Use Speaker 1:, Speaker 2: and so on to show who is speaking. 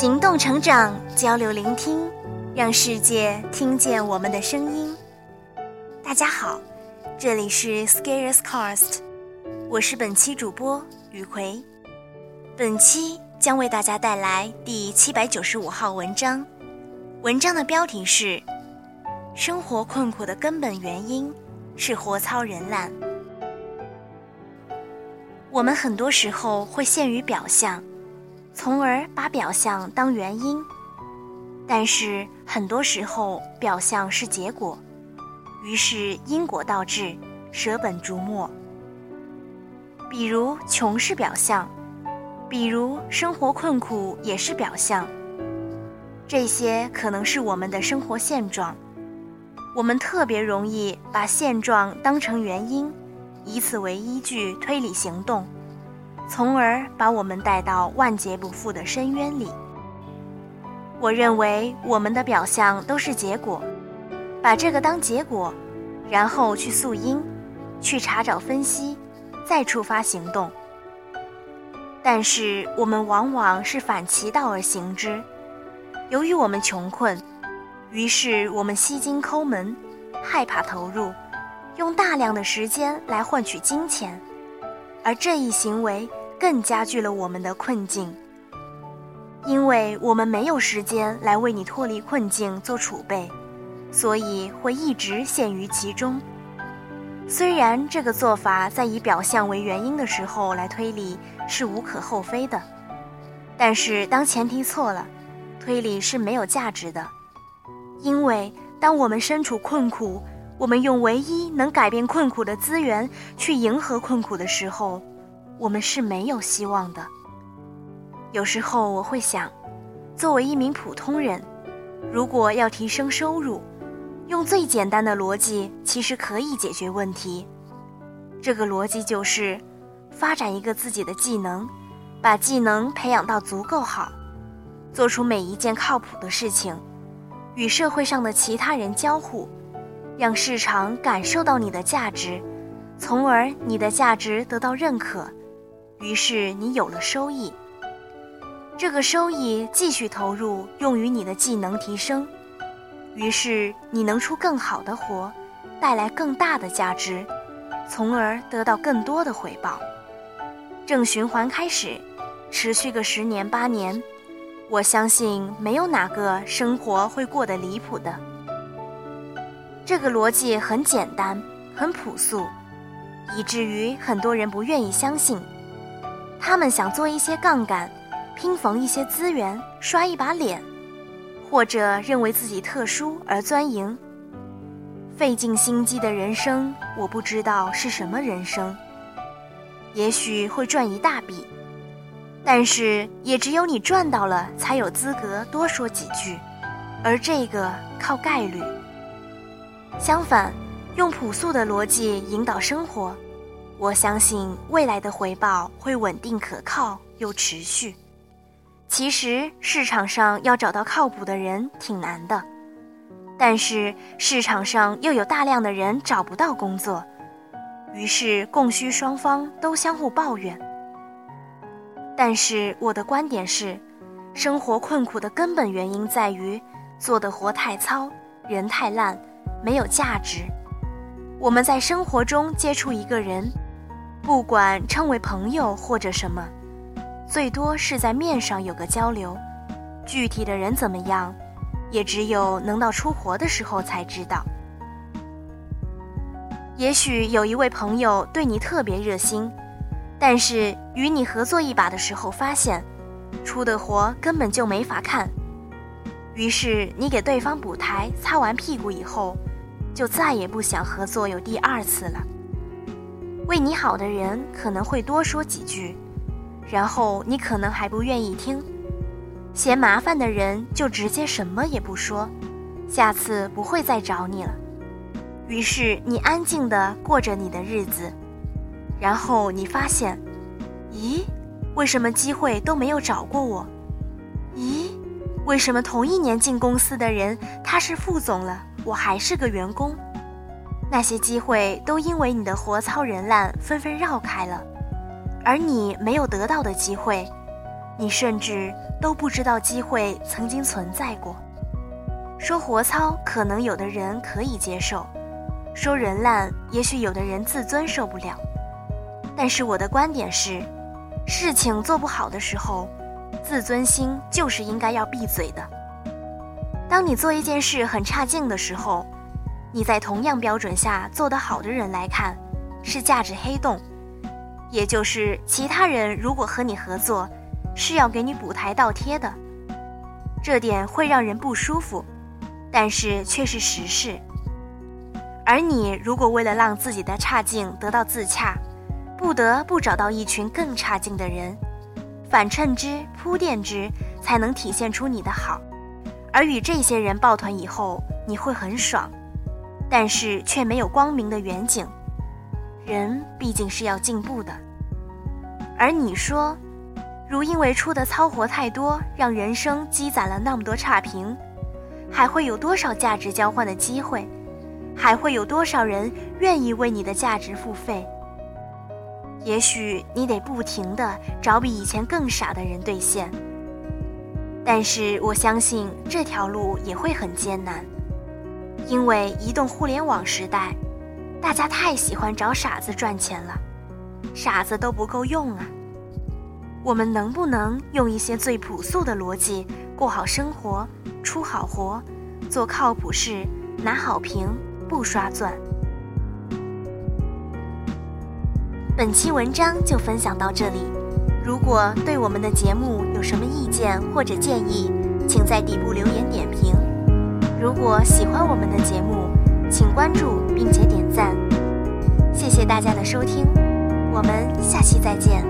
Speaker 1: 行动成长，交流聆听，让世界听见我们的声音。大家好，这里是 Scarecast，我是本期主播雨葵。本期将为大家带来第七百九十五号文章，文章的标题是：生活困苦的根本原因是活糙人懒。我们很多时候会陷于表象，从而把表象当原因，但是很多时候表象是结果，于是因果倒置，舍本逐末。比如穷是表象，比如生活困苦也是表象，这些可能是我们的生活现状，我们特别容易把现状当成原因。以此为依据推理行动，从而把我们带到万劫不复的深渊里。我认为我们的表象都是结果，把这个当结果，然后去溯因，去查找分析，再触发行动。但是我们往往是反其道而行之。由于我们穷困，于是我们吸金抠门，害怕投入。用大量的时间来换取金钱，而这一行为更加剧了我们的困境。因为我们没有时间来为你脱离困境做储备，所以会一直陷于其中。虽然这个做法在以表象为原因的时候来推理是无可厚非的，但是当前提错了，推理是没有价值的。因为当我们身处困苦，我们用唯一能改变困苦的资源去迎合困苦的时候，我们是没有希望的。有时候我会想，作为一名普通人，如果要提升收入，用最简单的逻辑其实可以解决问题。这个逻辑就是，发展一个自己的技能，把技能培养到足够好，做出每一件靠谱的事情，与社会上的其他人交互。让市场感受到你的价值，从而你的价值得到认可，于是你有了收益。这个收益继续投入用于你的技能提升，于是你能出更好的活，带来更大的价值，从而得到更多的回报。正循环开始，持续个十年八年，我相信没有哪个生活会过得离谱的。这个逻辑很简单，很朴素，以至于很多人不愿意相信。他们想做一些杠杆，拼缝一些资源，刷一把脸，或者认为自己特殊而钻营。费尽心机的人生，我不知道是什么人生。也许会赚一大笔，但是也只有你赚到了，才有资格多说几句，而这个靠概率。相反，用朴素的逻辑引导生活，我相信未来的回报会稳定可靠又持续。其实市场上要找到靠谱的人挺难的，但是市场上又有大量的人找不到工作，于是供需双方都相互抱怨。但是我的观点是，生活困苦的根本原因在于做的活太糙，人太烂。没有价值。我们在生活中接触一个人，不管称为朋友或者什么，最多是在面上有个交流，具体的人怎么样，也只有能到出活的时候才知道。也许有一位朋友对你特别热心，但是与你合作一把的时候发现，出的活根本就没法看，于是你给对方补台，擦完屁股以后。就再也不想合作有第二次了。为你好的人可能会多说几句，然后你可能还不愿意听；嫌麻烦的人就直接什么也不说，下次不会再找你了。于是你安静地过着你的日子，然后你发现，咦，为什么机会都没有找过我？咦，为什么同一年进公司的人他是副总了？我还是个员工，那些机会都因为你的活糙人烂纷纷绕开了，而你没有得到的机会，你甚至都不知道机会曾经存在过。说活糙，可能有的人可以接受；说人烂，也许有的人自尊受不了。但是我的观点是，事情做不好的时候，自尊心就是应该要闭嘴的。当你做一件事很差劲的时候，你在同样标准下做得好的人来看，是价值黑洞，也就是其他人如果和你合作，是要给你补台倒贴的。这点会让人不舒服，但是却是实事。而你如果为了让自己的差劲得到自洽，不得不找到一群更差劲的人，反衬之、铺垫之，才能体现出你的好。而与这些人抱团以后，你会很爽，但是却没有光明的远景。人毕竟是要进步的。而你说，如因为出的糙活太多，让人生积攒了那么多差评，还会有多少价值交换的机会？还会有多少人愿意为你的价值付费？也许你得不停的找比以前更傻的人兑现，但是我相信这条路也会很艰难，因为移动互联网时代，大家太喜欢找傻子赚钱了，傻子都不够用啊。我们能不能用一些最朴素的逻辑过好生活，出好活，做靠谱事，拿好评，不刷钻？本期文章就分享到这里。如果对我们的节目有什么意见或者建议，请在底部留言点评。如果喜欢我们的节目，请关注并且点赞。谢谢大家的收听，我们下期再见。